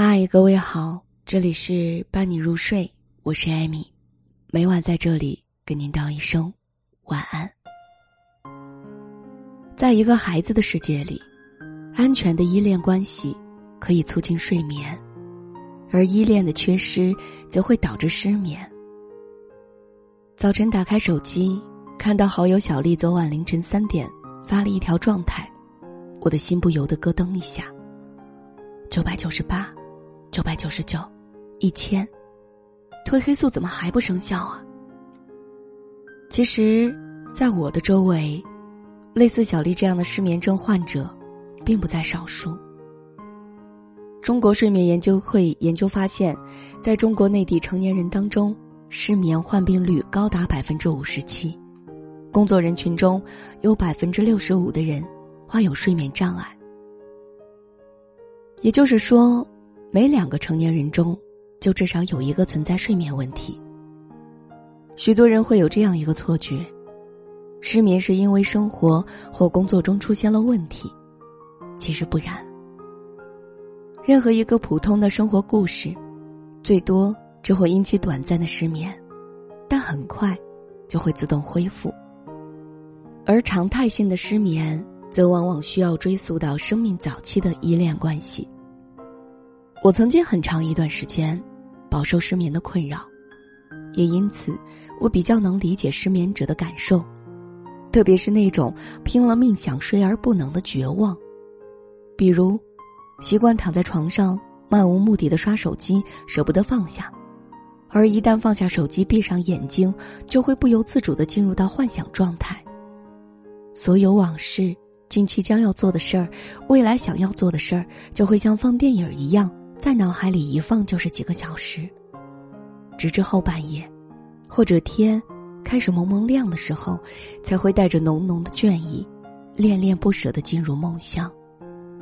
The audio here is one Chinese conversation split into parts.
嗨，各位好，这里是伴你入睡，我是艾米，每晚在这里跟您道一声晚安。在一个孩子的世界里，安全的依恋关系可以促进睡眠，而依恋的缺失则会导致失眠。早晨打开手机，看到好友小丽昨晚凌晨三点发了一条状态，我的心不由得咯噔一下。九百九十八。九百九十九，一千，褪黑素怎么还不生效啊？其实，在我的周围，类似小丽这样的失眠症患者，并不在少数。中国睡眠研究会研究发现，在中国内地成年人当中，失眠患病率高达百分之五十七，工作人群中有百分之六十五的人患有睡眠障碍。也就是说。每两个成年人中，就至少有一个存在睡眠问题。许多人会有这样一个错觉：失眠是因为生活或工作中出现了问题。其实不然。任何一个普通的生活故事，最多只会引起短暂的失眠，但很快就会自动恢复。而常态性的失眠，则往往需要追溯到生命早期的依恋关系。我曾经很长一段时间饱受失眠的困扰，也因此我比较能理解失眠者的感受，特别是那种拼了命想睡而不能的绝望。比如，习惯躺在床上漫无目的的刷手机，舍不得放下，而一旦放下手机，闭上眼睛，就会不由自主的进入到幻想状态。所有往事、近期将要做的事儿、未来想要做的事儿，就会像放电影一样。在脑海里一放就是几个小时，直至后半夜，或者天开始蒙蒙亮的时候，才会带着浓浓的倦意，恋恋不舍的进入梦乡，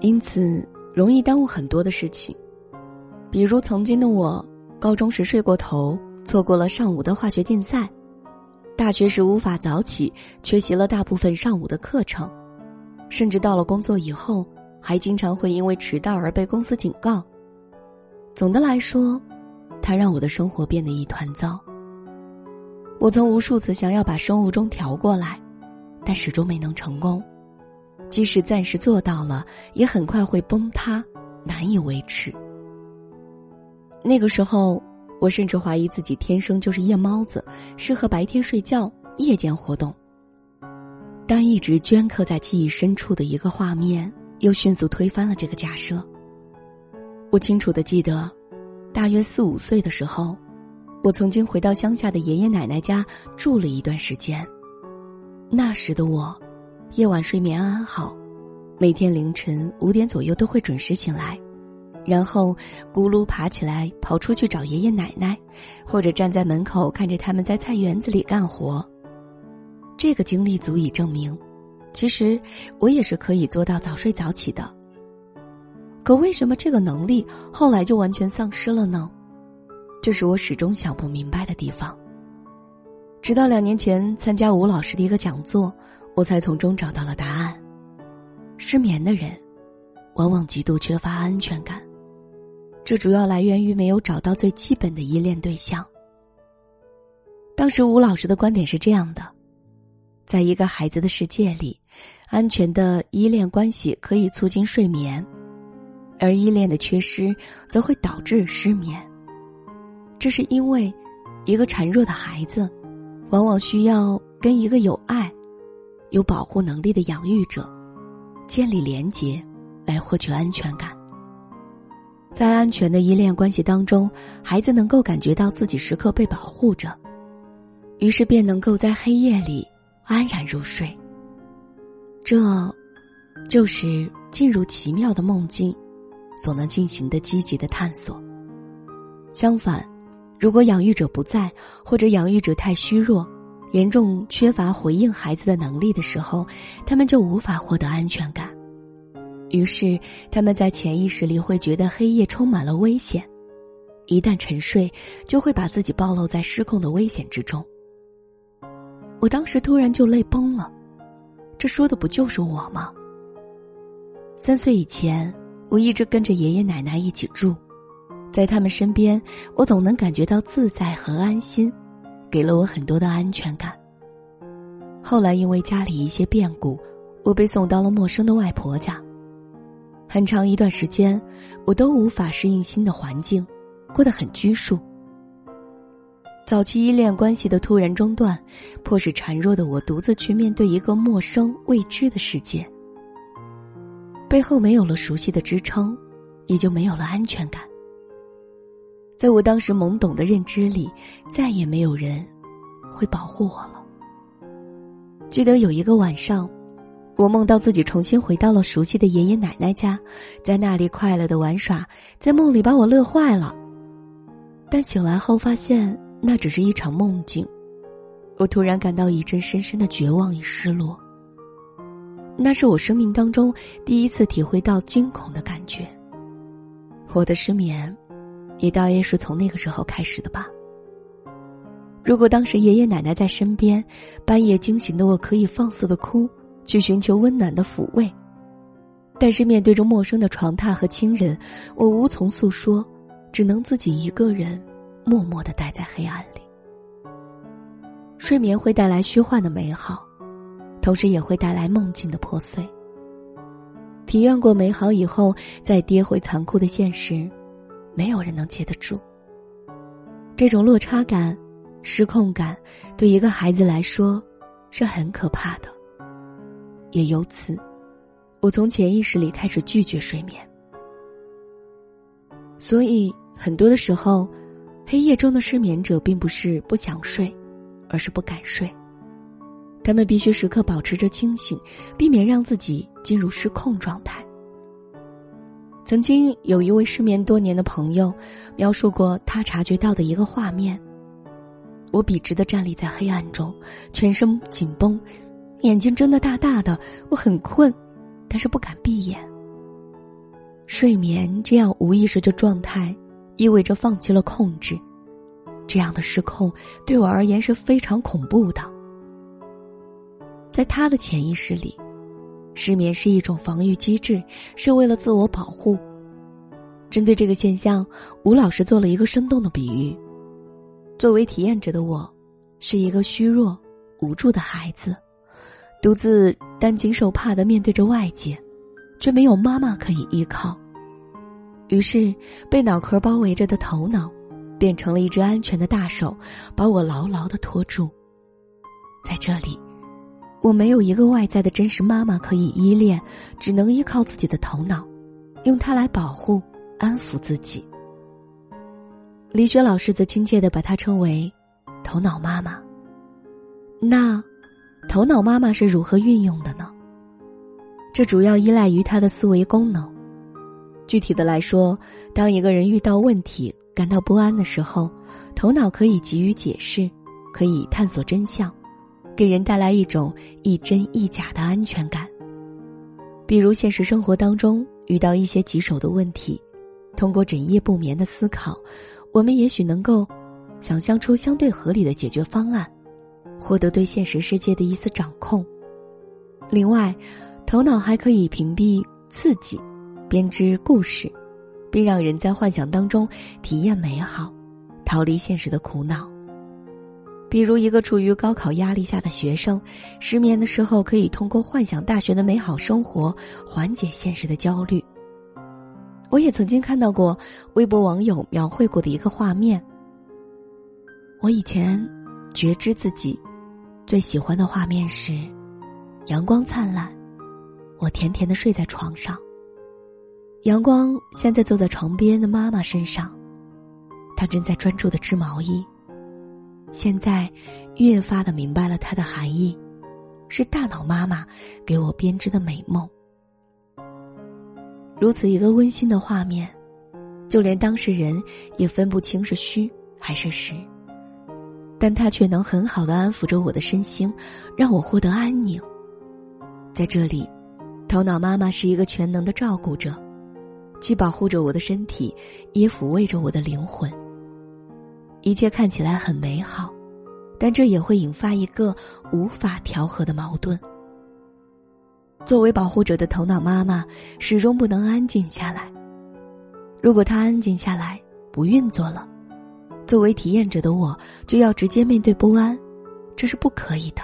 因此容易耽误很多的事情。比如曾经的我，高中时睡过头，错过了上午的化学竞赛；大学时无法早起，缺席了大部分上午的课程；甚至到了工作以后，还经常会因为迟到而被公司警告。总的来说，它让我的生活变得一团糟。我曾无数次想要把生物钟调过来，但始终没能成功。即使暂时做到了，也很快会崩塌，难以维持。那个时候，我甚至怀疑自己天生就是夜猫子，适合白天睡觉，夜间活动。但一直镌刻在记忆深处的一个画面，又迅速推翻了这个假设。我清楚的记得，大约四五岁的时候，我曾经回到乡下的爷爷奶奶家住了一段时间。那时的我，夜晚睡眠安好，每天凌晨五点左右都会准时醒来，然后咕噜爬起来跑出去找爷爷奶奶，或者站在门口看着他们在菜园子里干活。这个经历足以证明，其实我也是可以做到早睡早起的。可为什么这个能力后来就完全丧失了呢？这是我始终想不明白的地方。直到两年前参加吴老师的一个讲座，我才从中找到了答案。失眠的人，往往极度缺乏安全感，这主要来源于没有找到最基本的依恋对象。当时吴老师的观点是这样的：在一个孩子的世界里，安全的依恋关系可以促进睡眠。而依恋的缺失则会导致失眠。这是因为，一个孱弱的孩子，往往需要跟一个有爱、有保护能力的养育者建立连结，来获取安全感。在安全的依恋关系当中，孩子能够感觉到自己时刻被保护着，于是便能够在黑夜里安然入睡。这，就是进入奇妙的梦境。所能进行的积极的探索。相反，如果养育者不在，或者养育者太虚弱，严重缺乏回应孩子的能力的时候，他们就无法获得安全感。于是，他们在潜意识里会觉得黑夜充满了危险，一旦沉睡，就会把自己暴露在失控的危险之中。我当时突然就泪崩了，这说的不就是我吗？三岁以前。我一直跟着爷爷奶奶一起住，在他们身边，我总能感觉到自在和安心，给了我很多的安全感。后来因为家里一些变故，我被送到了陌生的外婆家。很长一段时间，我都无法适应新的环境，过得很拘束。早期依恋关系的突然中断，迫使孱弱的我独自去面对一个陌生未知的世界。背后没有了熟悉的支撑，也就没有了安全感。在我当时懵懂的认知里，再也没有人会保护我了。记得有一个晚上，我梦到自己重新回到了熟悉的爷爷奶奶家，在那里快乐的玩耍，在梦里把我乐坏了。但醒来后发现那只是一场梦境，我突然感到一阵深深的绝望与失落。那是我生命当中第一次体会到惊恐的感觉。我的失眠。也大约是从那个时候开始的吧。如果当时爷爷奶奶在身边，半夜惊醒的我可以放肆的哭，去寻求温暖的抚慰。但是面对着陌生的床榻和亲人，我无从诉说，只能自己一个人默默的待在黑暗里。睡眠会带来虚幻的美好，同时也会带来梦境的破碎。体验过美好以后，再跌回残酷的现实。没有人能接得住。这种落差感、失控感，对一个孩子来说是很可怕的。也由此，我从潜意识里开始拒绝睡眠。所以，很多的时候，黑夜中的失眠者并不是不想睡，而是不敢睡。他们必须时刻保持着清醒，避免让自己进入失控状态。曾经有一位失眠多年的朋友，描述过他察觉到的一个画面。我笔直的站立在黑暗中，全身紧绷，眼睛睁得大大的。我很困，但是不敢闭眼。睡眠这样无意识的状态，意味着放弃了控制。这样的失控对我而言是非常恐怖的。在他的潜意识里。失眠是一种防御机制，是为了自我保护。针对这个现象，吴老师做了一个生动的比喻：作为体验者的我，是一个虚弱、无助的孩子，独自担惊受怕的面对着外界，却没有妈妈可以依靠。于是，被脑壳包围着的头脑，变成了一只安全的大手，把我牢牢的托住。在这里。我没有一个外在的真实妈妈可以依恋，只能依靠自己的头脑，用它来保护、安抚自己。李雪老师则亲切的把它称为“头脑妈妈”。那，头脑妈妈是如何运用的呢？这主要依赖于他的思维功能。具体的来说，当一个人遇到问题、感到不安的时候，头脑可以给予解释，可以探索真相。给人带来一种一真一假的安全感。比如现实生活当中遇到一些棘手的问题，通过整夜不眠的思考，我们也许能够想象出相对合理的解决方案，获得对现实世界的一丝掌控。另外，头脑还可以屏蔽刺激，编织故事，并让人在幻想当中体验美好，逃离现实的苦恼。比如，一个处于高考压力下的学生，失眠的时候可以通过幻想大学的美好生活缓解现实的焦虑。我也曾经看到过微博网友描绘过的一个画面。我以前觉知自己最喜欢的画面是阳光灿烂，我甜甜的睡在床上，阳光现在坐在床边的妈妈身上，她正在专注的织毛衣。现在，越发的明白了它的含义，是大脑妈妈给我编织的美梦。如此一个温馨的画面，就连当事人也分不清是虚还是实，但他却能很好的安抚着我的身心，让我获得安宁。在这里，头脑妈妈是一个全能的照顾者，既保护着我的身体，也抚慰着我的灵魂。一切看起来很美好，但这也会引发一个无法调和的矛盾。作为保护者的头脑妈妈，始终不能安静下来。如果她安静下来，不运作了，作为体验者的我就要直接面对不安，这是不可以的。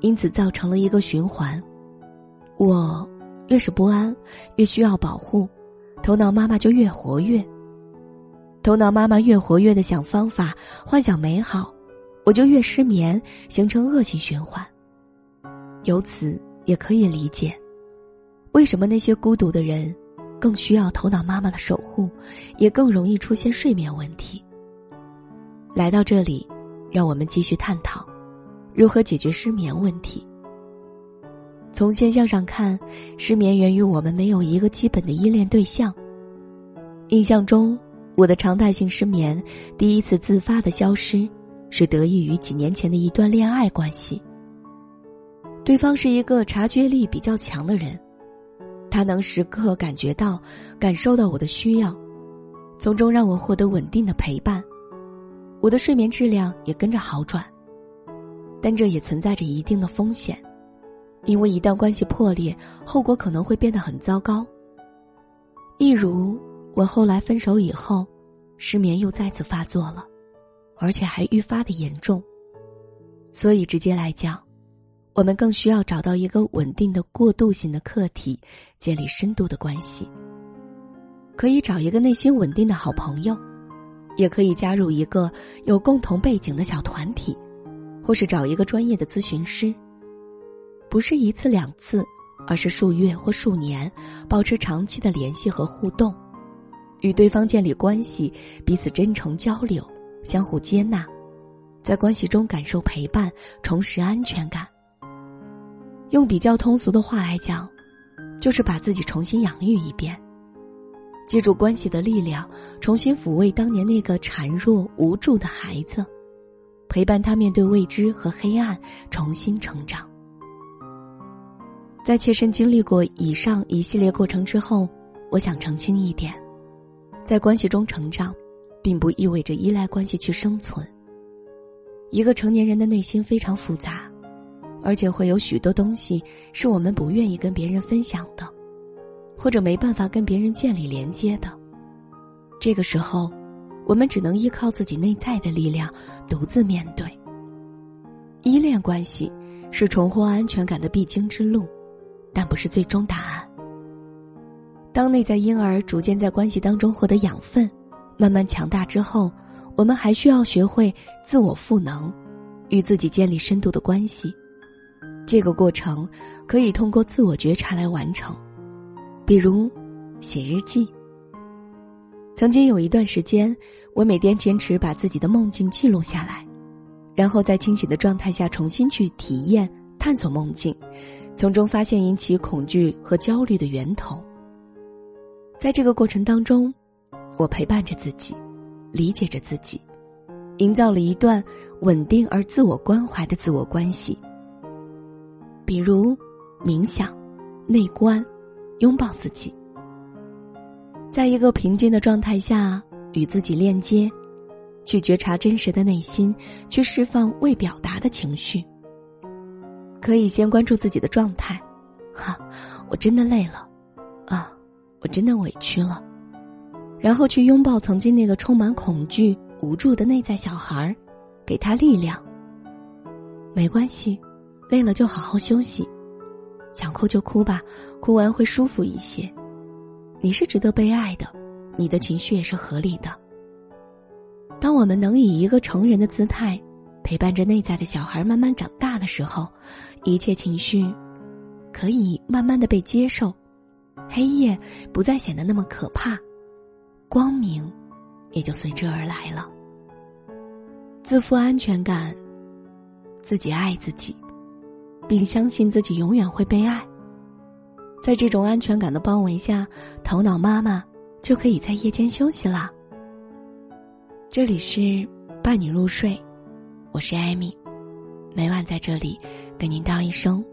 因此造成了一个循环，我越是不安，越需要保护，头脑妈妈就越活跃。头脑妈妈越活跃的想方法，幻想美好，我就越失眠，形成恶性循环。由此也可以理解，为什么那些孤独的人，更需要头脑妈妈的守护，也更容易出现睡眠问题。来到这里，让我们继续探讨，如何解决失眠问题。从现象上看，失眠源于我们没有一个基本的依恋对象。印象中。我的常态性失眠第一次自发的消失，是得益于几年前的一段恋爱关系。对方是一个察觉力比较强的人，他能时刻感觉到、感受到我的需要，从中让我获得稳定的陪伴，我的睡眠质量也跟着好转。但这也存在着一定的风险，因为一旦关系破裂，后果可能会变得很糟糕。例如。我后来分手以后，失眠又再次发作了，而且还愈发的严重。所以直接来讲，我们更需要找到一个稳定的过渡性的客体，建立深度的关系。可以找一个内心稳定的好朋友，也可以加入一个有共同背景的小团体，或是找一个专业的咨询师。不是一次两次，而是数月或数年，保持长期的联系和互动。与对方建立关系，彼此真诚交流，相互接纳，在关系中感受陪伴，重拾安全感。用比较通俗的话来讲，就是把自己重新养育一遍，借助关系的力量，重新抚慰当年那个孱弱无助的孩子，陪伴他面对未知和黑暗，重新成长。在切身经历过以上一系列过程之后，我想澄清一点。在关系中成长，并不意味着依赖关系去生存。一个成年人的内心非常复杂，而且会有许多东西是我们不愿意跟别人分享的，或者没办法跟别人建立连接的。这个时候，我们只能依靠自己内在的力量，独自面对。依恋关系是重获安全感的必经之路，但不是最终答案。当内在婴儿逐渐在关系当中获得养分，慢慢强大之后，我们还需要学会自我赋能，与自己建立深度的关系。这个过程可以通过自我觉察来完成，比如写日记。曾经有一段时间，我每天坚持把自己的梦境记录下来，然后在清醒的状态下重新去体验、探索梦境，从中发现引起恐惧和焦虑的源头。在这个过程当中，我陪伴着自己，理解着自己，营造了一段稳定而自我关怀的自我关系。比如冥想、内观、拥抱自己，在一个平静的状态下与自己链接，去觉察真实的内心，去释放未表达的情绪。可以先关注自己的状态，哈，我真的累了，我真的委屈了，然后去拥抱曾经那个充满恐惧、无助的内在小孩儿，给他力量。没关系，累了就好好休息，想哭就哭吧，哭完会舒服一些。你是值得被爱的，你的情绪也是合理的。当我们能以一个成人的姿态，陪伴着内在的小孩慢慢长大的时候，一切情绪可以慢慢的被接受。黑夜不再显得那么可怕，光明也就随之而来了。自负安全感，自己爱自己，并相信自己永远会被爱。在这种安全感的包围下，头脑妈妈就可以在夜间休息啦。这里是伴你入睡，我是艾米，每晚在这里跟您道一声